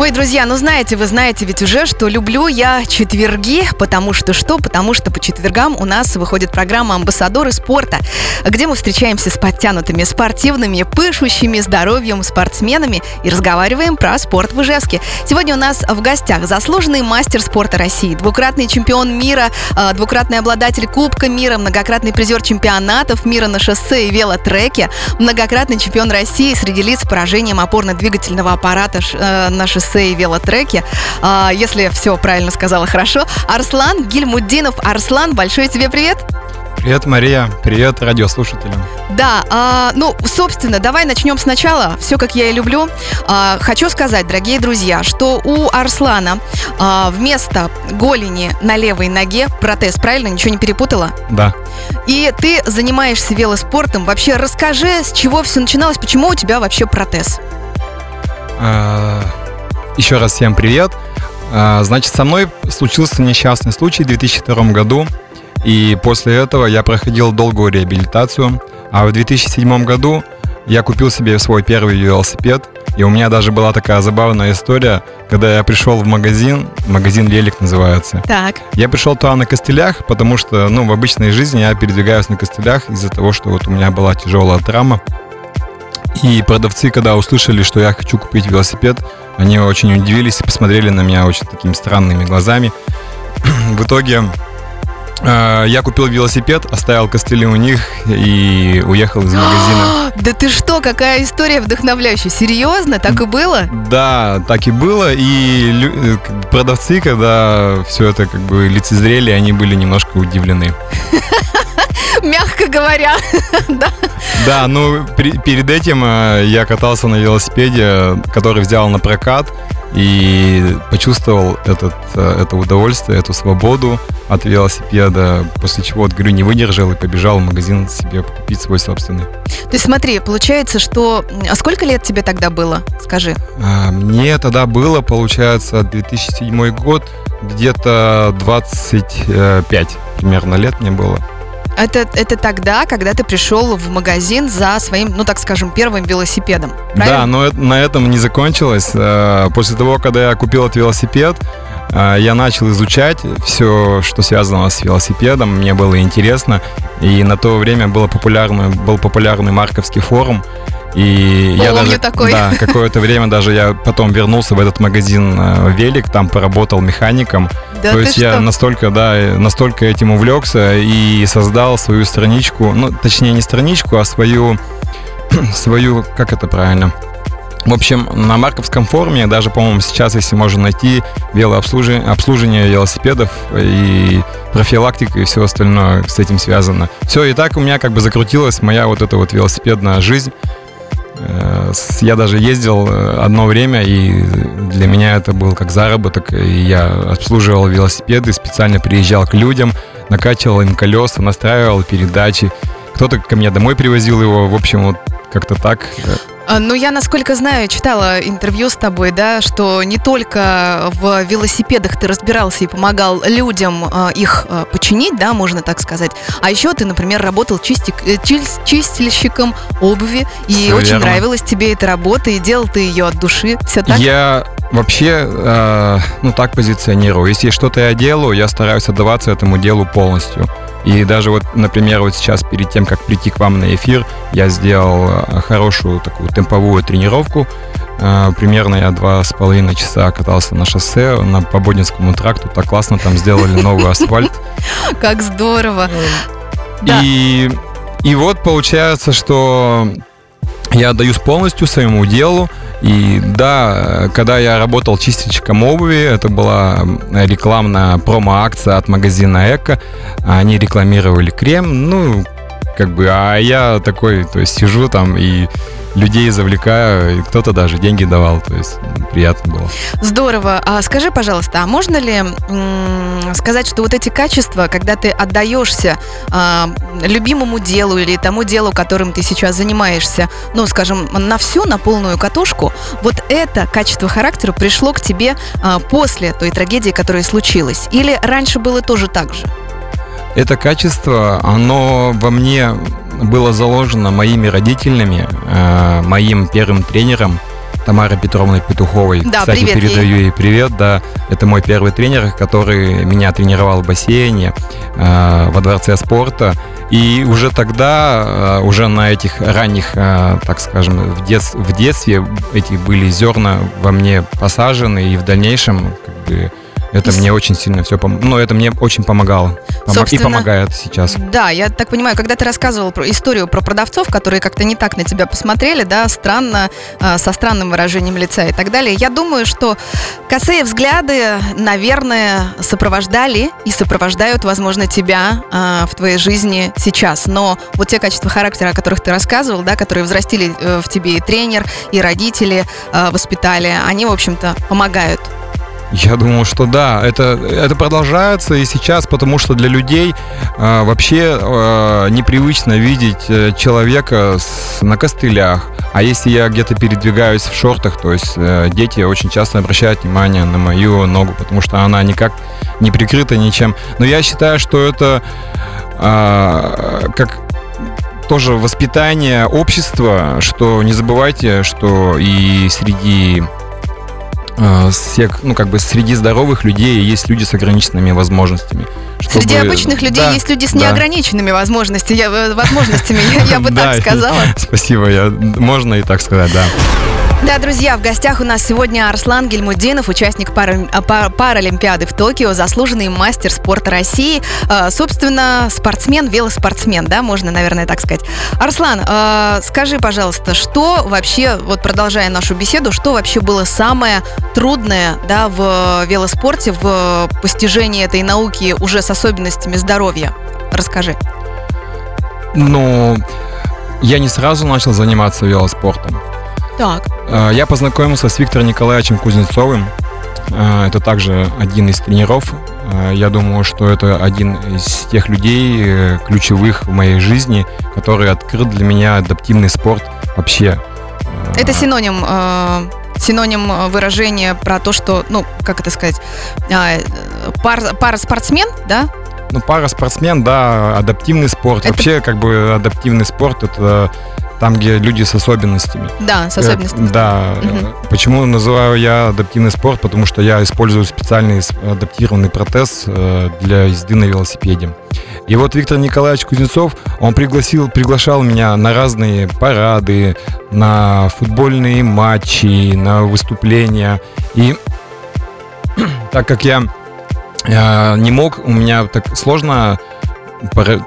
Ой, друзья, ну знаете, вы знаете ведь уже, что люблю я четверги, потому что что? Потому что по четвергам у нас выходит программа «Амбассадоры спорта», где мы встречаемся с подтянутыми, спортивными, пышущими здоровьем спортсменами и разговариваем про спорт в Ижевске. Сегодня у нас в гостях заслуженный мастер спорта России, двукратный чемпион мира, э, двукратный обладатель Кубка мира, многократный призер чемпионатов мира на шоссе и велотреке, многократный чемпион России среди лиц с поражением опорно-двигательного аппарата э, на шоссе шоссе и велотреке. А, если все правильно сказала хорошо. Арслан Гильмуддинов. Арслан, большой тебе привет. Привет, Мария. Привет радиослушателям. Да, а, ну, собственно, давай начнем сначала. Все, как я и люблю. А, хочу сказать, дорогие друзья, что у Арслана а, вместо голени на левой ноге протез, правильно? Ничего не перепутала? Да. И ты занимаешься велоспортом. Вообще, расскажи, с чего все начиналось, почему у тебя вообще протез? А, еще раз всем привет. А, значит, со мной случился несчастный случай в 2002 году, и после этого я проходил долгую реабилитацию. А в 2007 году я купил себе свой первый велосипед, и у меня даже была такая забавная история, когда я пришел в магазин, магазин Велик называется. Так. Я пришел туда на костылях, потому что, ну, в обычной жизни я передвигаюсь на костылях из-за того, что вот у меня была тяжелая травма. И продавцы, когда услышали, что я хочу купить велосипед, они очень удивились и посмотрели на меня очень такими странными глазами. В итоге э, я купил велосипед, оставил костыли у них и уехал из магазина. Да ты что, какая история вдохновляющая. Серьезно? Так и было? Да, так и было. И э, продавцы, когда все это как бы лицезрели, они были немножко удивлены. Мягко говоря, да. Да, ну при, перед этим э, я катался на велосипеде, который взял на прокат и почувствовал этот, э, это удовольствие, эту свободу от велосипеда, после чего, вот, говорю, не выдержал и побежал в магазин себе купить свой собственный. То есть смотри, получается, что... А сколько лет тебе тогда было? Скажи. А, мне тогда было, получается, 2007 год, где-то 25 примерно лет мне было. Это, это тогда, когда ты пришел в магазин за своим, ну так скажем, первым велосипедом. Правильно? Да, но на этом не закончилось. Э, после того, когда я купил этот велосипед, э, я начал изучать все, что связано с велосипедом. Мне было интересно. И на то время было популярный, был популярный Марковский форум. И Помню я даже, такой. да, какое-то время даже я потом вернулся в этот магазин э, Велик, там поработал механиком. Да То есть я что? настолько, да, настолько этим увлекся и создал свою страничку, ну, точнее не страничку, а свою, свою, как это правильно? В общем, на Марковском форуме, даже, по-моему, сейчас, если можно найти велообслуживание обслуживание велосипедов и профилактика и все остальное с этим связано. Все, и так у меня как бы закрутилась моя вот эта вот велосипедная жизнь. Э, Я даже ездил э, одно время, и для меня это был как заработок. И я обслуживал велосипеды, специально приезжал к людям, накачивал им колеса, настраивал передачи. Кто-то ко мне домой привозил его. В общем, вот как-то так. А, Ну, я, насколько знаю, читала интервью с тобой, да, что не только в велосипедах ты разбирался и помогал людям а, их а, починить, да, можно так сказать, а еще ты, например, работал чистик- э, чис- чистильщиком обуви, и Всё очень верно. нравилась тебе эта работа, и делал ты ее от души. Все так? Я вообще, э, ну так позиционирую. Если что-то я делаю, я стараюсь отдаваться этому делу полностью. И даже вот, например, вот сейчас перед тем, как прийти к вам на эфир, я сделал э, хорошую такую темповую тренировку. Э, Примерно я два с половиной часа катался на шоссе на по Бодинскому тракту. Так классно там сделали новый асфальт. Как здорово. Да. И, и вот получается, что я отдаюсь полностью своему делу. И да, когда я работал чистильщиком обуви, это была рекламная промо-акция от магазина Эко. Они рекламировали крем, ну, как бы, а я такой, то есть сижу там и людей завлекаю, кто-то даже деньги давал, то есть приятно было. Здорово. А скажи, пожалуйста, а можно ли сказать, что вот эти качества, когда ты отдаешься а, любимому делу или тому делу, которым ты сейчас занимаешься, ну, скажем, на всю, на полную катушку, вот это качество характера пришло к тебе а, после той трагедии, которая случилась? Или раньше было тоже так же? Это качество, оно во мне было заложено моими родителями, э, моим первым тренером Тамарой Петровной Петуховой. Да, Кстати, привет передаю ей. ей привет, да. Это мой первый тренер, который меня тренировал в бассейне э, во дворце спорта. И уже тогда, э, уже на этих ранних, э, так скажем, в, дет- в детстве эти были зерна во мне посажены, и в дальнейшем как бы, это И мне очень сильно все, пом- ну, это мне очень помогало. Помо- Собственно, и помогает сейчас. Да, я так понимаю, когда ты рассказывал про историю про продавцов, которые как-то не так на тебя посмотрели, да, странно, э, со странным выражением лица и так далее, я думаю, что косые взгляды, наверное, сопровождали и сопровождают, возможно, тебя э, в твоей жизни сейчас. Но вот те качества характера, о которых ты рассказывал, да, которые взрастили э, в тебе и тренер, и родители э, воспитали, они, в общем-то, помогают. Я думаю, что да, это, это продолжается и сейчас, потому что для людей э, вообще э, непривычно видеть э, человека с, на костылях. А если я где-то передвигаюсь в шортах, то есть э, дети очень часто обращают внимание на мою ногу, потому что она никак не прикрыта ничем. Но я считаю, что это э, как тоже воспитание общества, что не забывайте, что и среди э, всех, ну, как бы среди здоровых людей есть люди с ограниченными возможностями. Среди чтобы- обычных людей Да, есть люди с да. неограниченными возможностями, я, э, возможностями, я, я бы так сказала. Спасибо, я, можно и так сказать, да. Да, друзья, в гостях у нас сегодня Арслан Гельмудинов, участник пара- а, па- Паралимпиады в Токио, заслуженный мастер спорта России, э, собственно, спортсмен, велоспортсмен, да, можно, наверное, так сказать. Арслан, э, скажи, пожалуйста, что вообще, вот продолжая нашу беседу, что вообще было самое трудное, да, в велоспорте, в постижении этой науки уже с особенностями здоровья? Расскажи. Но я не сразу начал заниматься велоспортом. Так. Э, Я познакомился с Виктором Николаевичем Кузнецовым. Э, Это также один из тренеров. Э, Я думаю, что это один из тех людей ключевых в моей жизни, который открыл для меня адаптивный спорт вообще. Это синоним, синоним выражения про то, что, ну, как это сказать, а, пар, параспортсмен, да? Ну, пара спортсмен, да, адаптивный спорт. Это- Вообще, как бы адаптивный спорт это там, где люди с особенностями. Да, с особенностями. Э, Да. Мгм. Почему называю я адаптивный спорт? Потому что я использую специальный адаптированный протез э, для езды на велосипеде. И вот Виктор Николаевич Кузнецов, он пригласил, приглашал меня на разные парады, на футбольные матчи, на выступления. И так как я э, не мог, у меня так сложно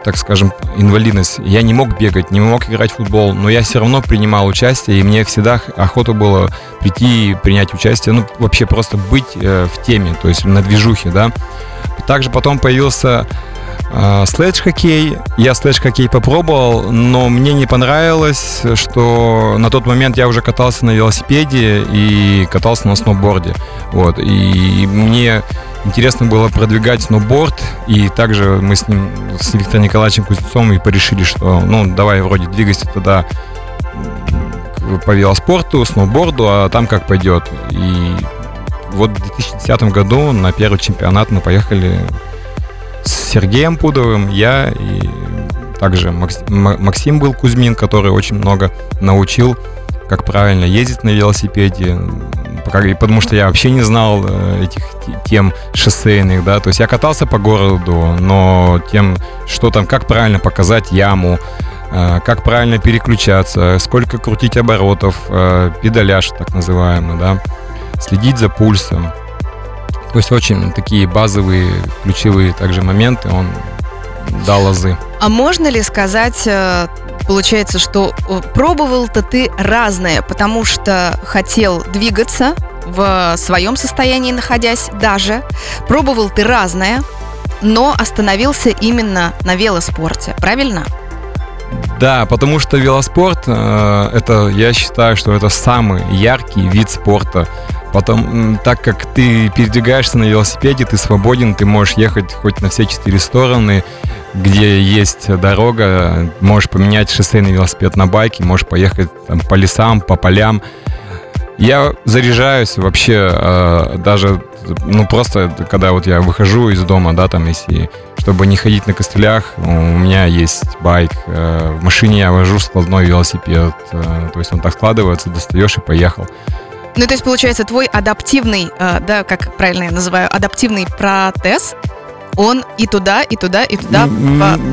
так скажем, инвалидность. Я не мог бегать, не мог играть в футбол, но я все равно принимал участие, и мне всегда охота было прийти и принять участие, ну, вообще просто быть э, в теме, то есть на движухе, да. Также потом появился э, слэдж-хоккей. Я слэдж-хоккей попробовал, но мне не понравилось, что на тот момент я уже катался на велосипеде и катался на сноуборде. Вот. И мне интересно было продвигать сноуборд, и также мы с ним, с Виктором Николаевичем Кузнецовым и порешили, что, ну, давай вроде двигайся тогда по велоспорту, сноуборду, а там как пойдет. И вот в 2010 году на первый чемпионат мы поехали с Сергеем Пудовым, я и также Максим был Кузьмин, который очень много научил, как правильно ездить на велосипеде, и потому что я вообще не знал э, этих те- тем шоссейных, да, то есть я катался по городу, но тем, что там, как правильно показать яму, э, как правильно переключаться, сколько крутить оборотов, э, педаляж так называемый, да, следить за пульсом. То есть очень такие базовые, ключевые также моменты он дал азы. А можно ли сказать, получается, что э, пробовал-то ты разное, потому что хотел двигаться в своем состоянии находясь даже, пробовал ты разное, но остановился именно на велоспорте, правильно? Да, потому что велоспорт, э, это, я считаю, что это самый яркий вид спорта. Потом, так как ты передвигаешься на велосипеде, ты свободен, ты можешь ехать хоть на все четыре стороны, где есть дорога, можешь поменять шоссейный велосипед на байке, можешь поехать там, по лесам, по полям. Я заряжаюсь вообще э, даже, ну просто, когда вот я выхожу из дома, да, там, если чтобы не ходить на костылях, у меня есть байк. Э, в машине я вожу складной велосипед. Э, то есть он так складывается, достаешь и поехал. Ну, то есть, получается, твой адаптивный, э, да, как правильно я называю, адаптивный протез, он и туда, и туда, и туда.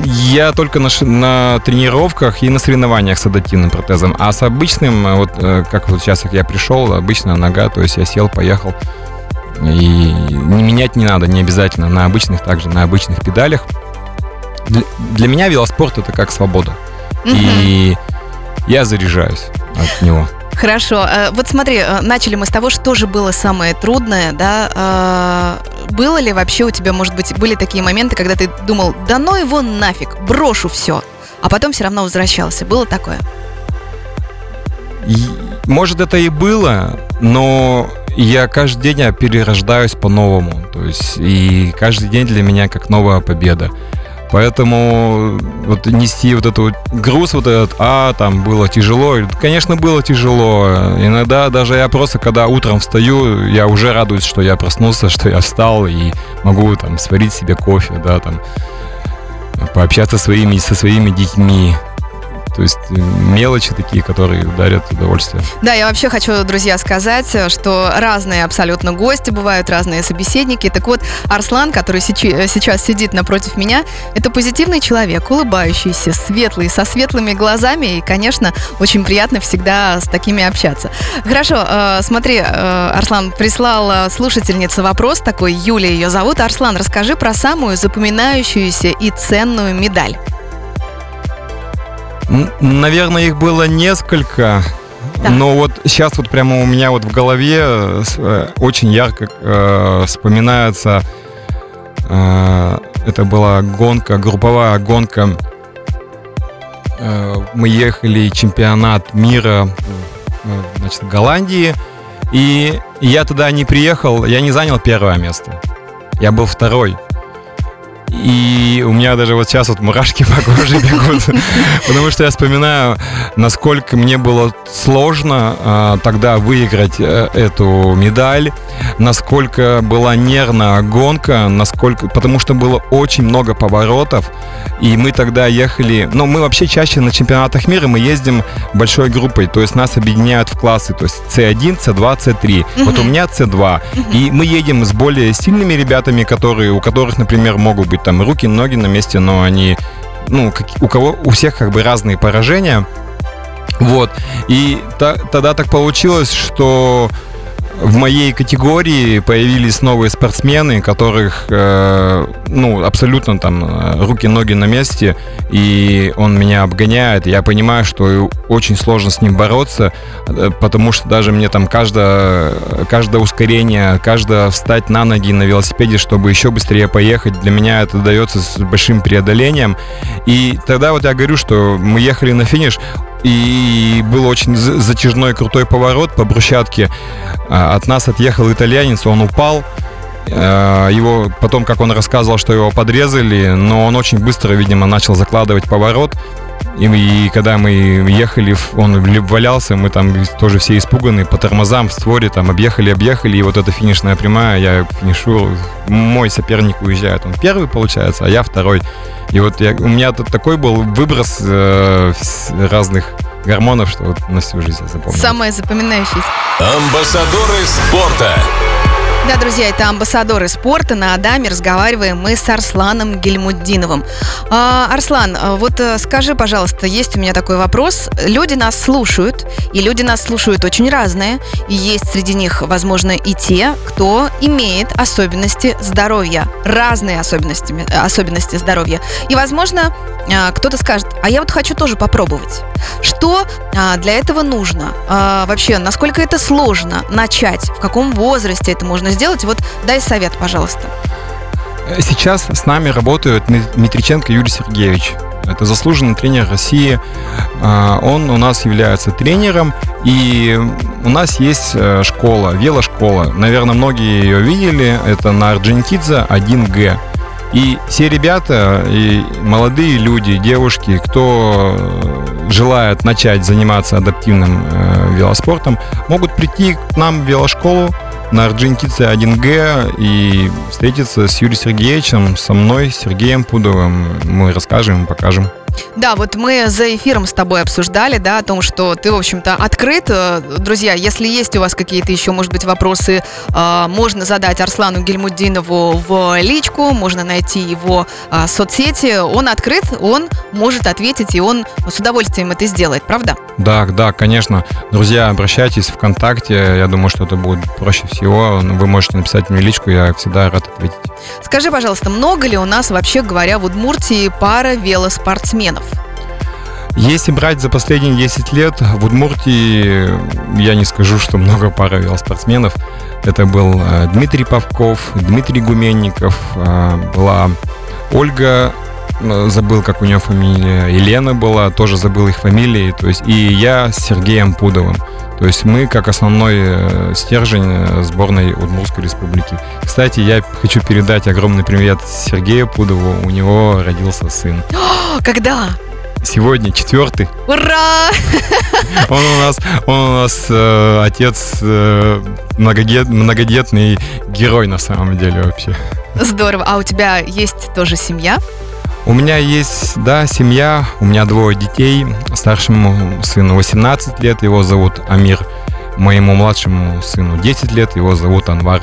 Я только на, на тренировках и на соревнованиях с адаптивным протезом. А с обычным, вот как вот сейчас я пришел, обычная нога, то есть я сел, поехал. И не менять не надо, не обязательно на обычных, также на обычных педалях. Для, для меня велоспорт это как свобода. Угу. И я заряжаюсь от него. Хорошо. Э, вот смотри, э, начали мы с того, что же было самое трудное, да? Э, было ли вообще у тебя, может быть, были такие моменты, когда ты думал, да ну его нафиг, брошу все, а потом все равно возвращался? Было такое? Может, это и было, но я каждый день перерождаюсь по-новому. То есть, и каждый день для меня как новая победа. Поэтому вот нести вот этот груз, вот этот, а, там было тяжело. Конечно, было тяжело. Иногда даже я просто, когда утром встаю, я уже радуюсь, что я проснулся, что я встал и могу там сварить себе кофе, да, там пообщаться своими, со своими детьми. То есть э, мелочи такие, которые дарят удовольствие. Да, я вообще хочу, друзья, сказать, что разные абсолютно гости бывают, разные собеседники. Так вот, Арслан, который сейчас сидит напротив меня, это позитивный человек, улыбающийся, светлый, со светлыми глазами. И, конечно, очень приятно всегда с такими общаться. Хорошо, э, смотри, э, Арслан прислал слушательница вопрос такой, Юлия ее зовут. Арслан, расскажи про самую запоминающуюся и ценную медаль. Наверное, их было несколько. Да. Но вот сейчас вот прямо у меня вот в голове э, очень ярко э, вспоминается, э, это была гонка, групповая гонка. Э, мы ехали чемпионат мира э, значит, в Голландии, и я туда не приехал, я не занял первое место. Я был второй. И у меня даже вот сейчас вот мурашки по коже бегут, потому что я вспоминаю, насколько мне было сложно а, тогда выиграть а, эту медаль, насколько была нервная гонка, насколько, потому что было очень много поворотов, и мы тогда ехали, ну, мы вообще чаще на чемпионатах мира мы ездим большой группой, то есть нас объединяют в классы, то есть C1, C2, C3. Угу. Вот у меня C2. Угу. И мы едем с более сильными ребятами, которые, у которых, например, могут быть там руки, ноги на месте, но они, ну, как, у кого, у всех как бы разные поражения. Вот. И та, тогда так получилось, что в моей категории появились новые спортсмены, которых, э, ну, абсолютно там э, руки-ноги на месте, и он меня обгоняет. Я понимаю, что очень сложно с ним бороться, э, потому что даже мне там каждое, каждое ускорение, каждое встать на ноги на велосипеде, чтобы еще быстрее поехать, для меня это дается с большим преодолением. И тогда вот я говорю, что мы ехали на финиш, и был очень затяжной крутой поворот по брусчатке. А, от нас отъехал итальянец, он упал. А, его потом, как он рассказывал, что его подрезали, но он очень быстро, видимо, начал закладывать поворот. И, и когда мы ехали, он валялся, мы там тоже все испуганы, по тормозам, в створе, там объехали, объехали, и вот эта финишная прямая, я финишу, мой соперник уезжает, он первый получается, а я второй. И вот я, у меня тут такой был выброс э, разных гормонов, что вот на всю жизнь я запомнил. Самое запоминающееся. Амбассадоры спорта. Да, друзья, это амбассадоры спорта. На Адаме разговариваем мы с Арсланом Гельмуддиновым. А, Арслан, а вот э, скажи, пожалуйста, есть у меня такой вопрос. Люди нас слушают, и люди нас слушают очень разные. И есть среди них, возможно, и те, кто имеет особенности здоровья. Разные особенности, особенности здоровья. И, возможно, а, кто-то скажет, а я вот хочу тоже попробовать. Что а, для этого нужно? Вообще, насколько это сложно начать? В каком возрасте это можно сделать? Вот дай совет, пожалуйста. Сейчас с нами работает Митриченко Юрий Сергеевич. Это заслуженный тренер России. А, он у нас является тренером, и у нас есть э, школа, велошкола. Наверное, многие ее видели. Это на Орджоникидзе 1Г. И все ребята, и молодые люди, девушки, кто желает начать заниматься адаптивным э, велоспортом, могут прийти к нам в велошколу, на Орджоникидзе 1Г и встретиться с Юрием Сергеевичем, со мной, Сергеем Пудовым. Мы расскажем, покажем. Да, вот мы за эфиром с тобой обсуждали, да, о том, что ты, в общем-то, открыт. Э, друзья, если есть у вас какие-то еще, может быть, вопросы, э, можно задать Арслану Гельмудинову в личку, можно найти его э, соцсети. Он открыт, он может ответить, и он с удовольствием это сделает, правда? Да, да, конечно. Друзья, обращайтесь в ВКонтакте. Я думаю, что это будет проще всего. Вы можете написать мне личку, я всегда рад ответить. Скажи, пожалуйста, много ли у нас, вообще говоря, в Удмуртии пара велоспортсменов? Если брать за последние 10 лет, в Удмуртии я не скажу, что много пара велоспортсменов. Это был э, Дмитрий Павков, Дмитрий Гуменников, э, была Ольга, забыл, как у нее фамилия, Елена была, тоже забыл их фамилии, то есть и я с Сергеем Пудовым. То есть мы как основной стержень сборной Удмуртской республики. Кстати, я хочу передать огромный привет Сергею Пудову. У него родился сын. Когда? Сегодня четвертый. Ура! Он у нас, он у нас э, отец э, многодет, многодетный герой на самом деле вообще. Здорово. А у тебя есть тоже семья? У меня есть, да, семья. У меня двое детей. Старшему сыну 18 лет, его зовут Амир. Моему младшему сыну 10 лет, его зовут Анвар.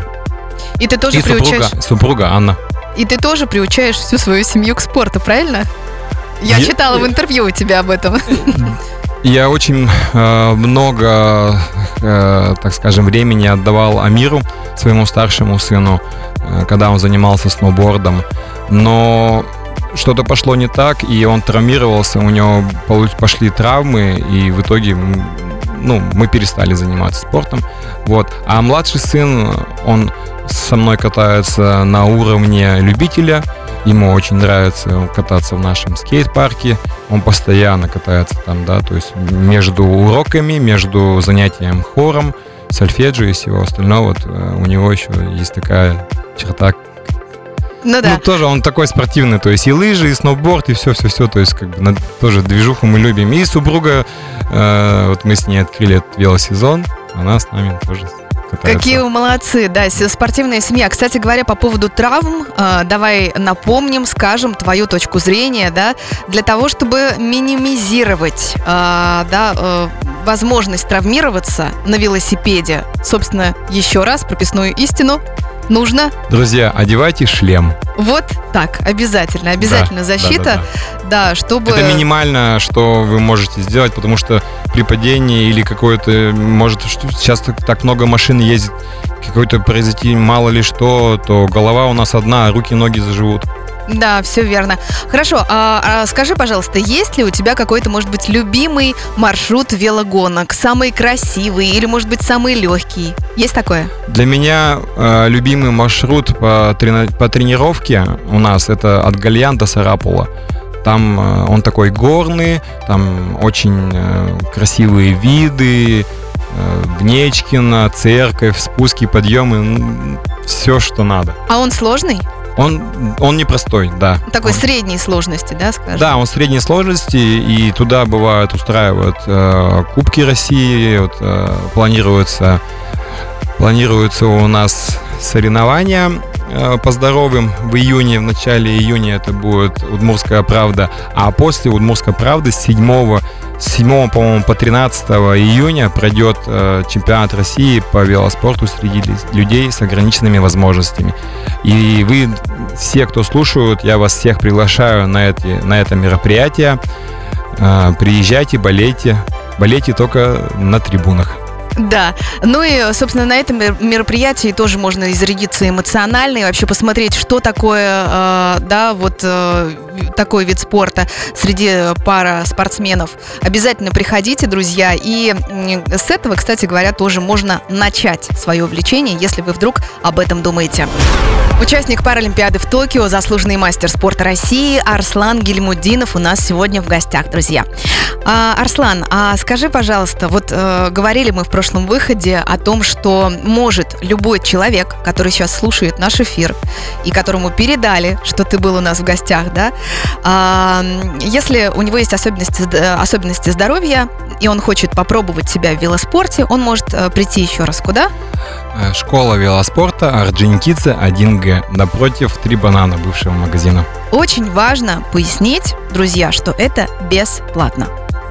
И ты тоже И приучаешь... супруга, супруга Анна. И ты тоже приучаешь всю свою семью к спорту, правильно? Я, Я- читала в интервью у тебя об этом. Я очень э, много, э, так скажем, времени отдавал Амиру, своему старшему сыну, э, когда он занимался сноубордом. Но что-то пошло не так, и он травмировался, у него пошли травмы, и в итоге ну, мы перестали заниматься спортом. Вот. А младший сын, он со мной катается на уровне любителя. Ему очень нравится кататься в нашем скейт-парке. Он постоянно катается там, да, то есть между уроками, между занятием хором, сольфеджио и всего остального. Вот, э, у него еще есть такая черта. Ну да. Ну, тоже он такой спортивный, то есть и лыжи, и сноуборд, и все-все-все, то есть как бы тоже движуху мы любим. И супруга, э, вот мы с ней открыли этот велосезон, она с нами тоже катается. Какие вы молодцы, да, спортивная семья. Кстати говоря, по поводу травм, э, давай напомним, скажем твою точку зрения, да, для того, чтобы минимизировать, э, да, э, возможность травмироваться на велосипеде. Собственно, еще раз прописную истину нужно Друзья, одевайте шлем. вот так, обязательно, обязательно Да, защита, да, да, да, чтобы... Это минимально, что вы можете сделать, потому что при падении или какое-то, может, сейчас так, так много машин ездит, какой-то произойти мало ли что, то голова у нас одна, а руки, ноги заживут. Да, все верно. Хорошо, а, а скажи, пожалуйста, есть ли у тебя какой-то, может быть, любимый маршрут велогонок, самый красивый или, может быть, самый легкий? Есть такое? Для меня э, любимый маршрут по, трена- по тренировке у нас это от Гальян до Сарапула. Там э, он такой горный, там очень э, красивые виды, Гнечкино, церковь, спуски, подъемы, все, что надо. А он сложный? Он, он непростой, да. Такой Он- средней сложности, да, скажем? Да, он средней сложности, и туда бывают устраивают э, Кубки России, вот, э, планируется, планируется у нас соревнования э, по здоровым в июне, в начале июня это будет Удмурская правда, а после Удмурской правды с 7 с 7, по-моему, по 13 июня пройдет э, чемпионат России по велоспорту среди людей с ограниченными возможностями. И вы, все, кто слушают, я вас всех приглашаю на, эти, на это мероприятие. Э, приезжайте, болейте. Болейте только на трибунах. Да. Ну и, собственно, на этом мер- мероприятии тоже можно и зарядиться эмоционально и вообще посмотреть, что такое, э, да, вот э, такой вид спорта среди пара спортсменов. Обязательно приходите, друзья. И с этого, кстати говоря, тоже можно начать свое увлечение, если вы вдруг об этом думаете. Участник Паралимпиады в Токио, заслуженный мастер спорта России Арслан Гельмудинов у нас сегодня в гостях, друзья. А, Арслан, а скажи, пожалуйста, вот э, говорили мы в прошлом выходе о том, что может любой человек, который сейчас слушает наш эфир и которому передали, что ты был у нас в гостях, да, А, если у него есть особенности, особенности здоровья, и он хочет попробовать себя в велоспорте, он может э, прийти еще раз куда? Э, школа велоспорта Орджоникидзе 1Г, напротив Три банана бывшего магазина. Очень важно пояснить, друзья, что это бесплатно.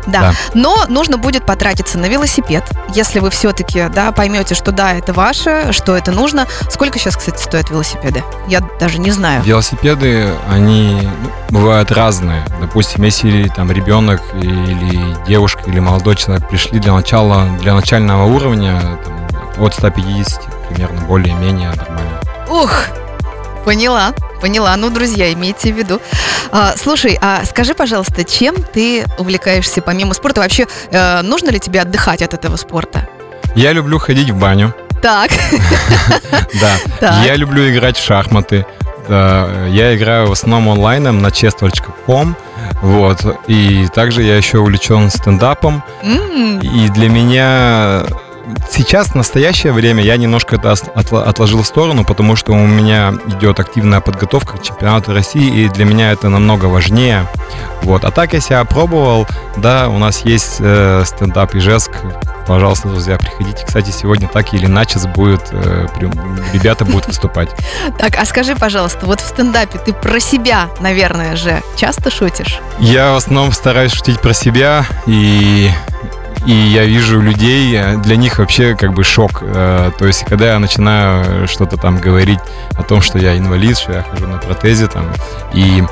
Да. да. Но нужно будет потратиться на велосипед, если вы все-таки да, поймете, что да, это ваше, что это нужно. Сколько сейчас, кстати, стоят велосипеды? Я даже не знаю. Велосипеды, они ну, бывают разные. Допустим, если там ребенок или девушка или молодой человек пришли для начала, для начального уровня там, от 150 примерно более-менее нормально. Ух, Поняла, поняла. Ну, друзья, имейте в виду. А, слушай, а скажи, пожалуйста, чем ты увлекаешься помимо спорта? Вообще, э, нужно ли тебе отдыхать от этого спорта? Я люблю ходить в баню. Так. Да. Я люблю играть в шахматы. Я играю в основном онлайном на chess.com. Вот. И также я еще увлечен стендапом. И для меня сейчас, в настоящее время, я немножко это отложил в сторону, потому что у меня идет активная подготовка к чемпионату России, и для меня это намного важнее. Вот. А так я себя пробовал, да, у нас есть э, стендап Ижевск, пожалуйста, друзья, приходите. Кстати, сегодня так или иначе будет, э, ребята будут выступать. Так, а скажи, пожалуйста, вот в стендапе ты про себя, наверное же, часто шутишь? Я в основном стараюсь шутить про себя, и и я вижу людей, э, для них вообще как бы шок. Э, то есть, когда я начинаю что-то там говорить о том, что я инвалид, что я хожу на протезе там, и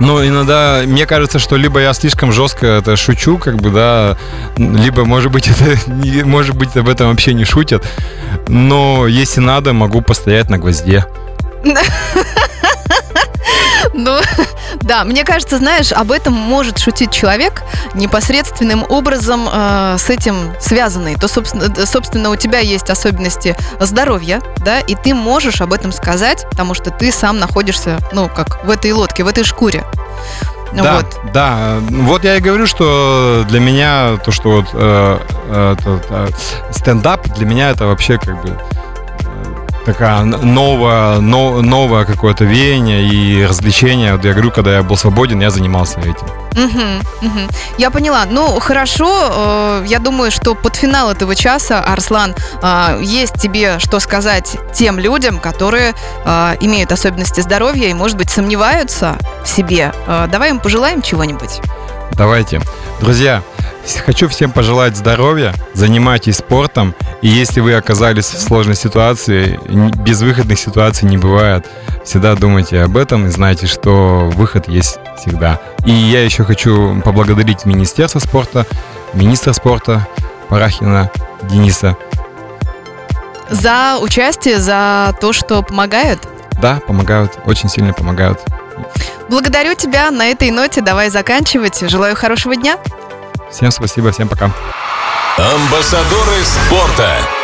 ну, иногда мне кажется, что либо я слишком жестко это шучу, как бы, да, либо, может быть, это, может быть, об этом вообще не шутят. Но если надо, могу постоять на гвозде. Да, мне кажется, знаешь, об этом может шутить человек непосредственным образом э, с этим связанный. То, собственно, э, собственно, у тебя есть особенности здоровья, да, и ты можешь об этом сказать, потому что ты сам находишься, ну, как в этой лодке, в этой шкуре. Да, вот. да. Вот я и говорю, что для меня то, что вот э, э, э, стендап для меня это вообще как бы такая новая, но, новое какое-то веяние и развлечение. Вот я говорю, когда я был свободен, я занимался этим. Угу, угу. Я поняла. Ну, хорошо. Э, я думаю, что под финал этого часа, Арслан, э, есть тебе что сказать тем людям, которые э, имеют особенности здоровья и, может быть, сомневаются в себе. Давай им пожелаем чего-нибудь. Давайте. Друзья, Хочу всем пожелать здоровья, занимайтесь спортом, и если вы оказались в сложной ситуации, безвыходных ситуаций не бывает. Всегда думайте об этом и знайте, что выход есть всегда. И я еще хочу поблагодарить Министерство спорта, министра спорта Парахина Дениса. За участие, за то, что помогают? Да, помогают, очень сильно помогают. Благодарю тебя на этой ноте. Давай заканчивать. Желаю хорошего дня. Всем спасибо, всем пока. Амбассадоры спорта.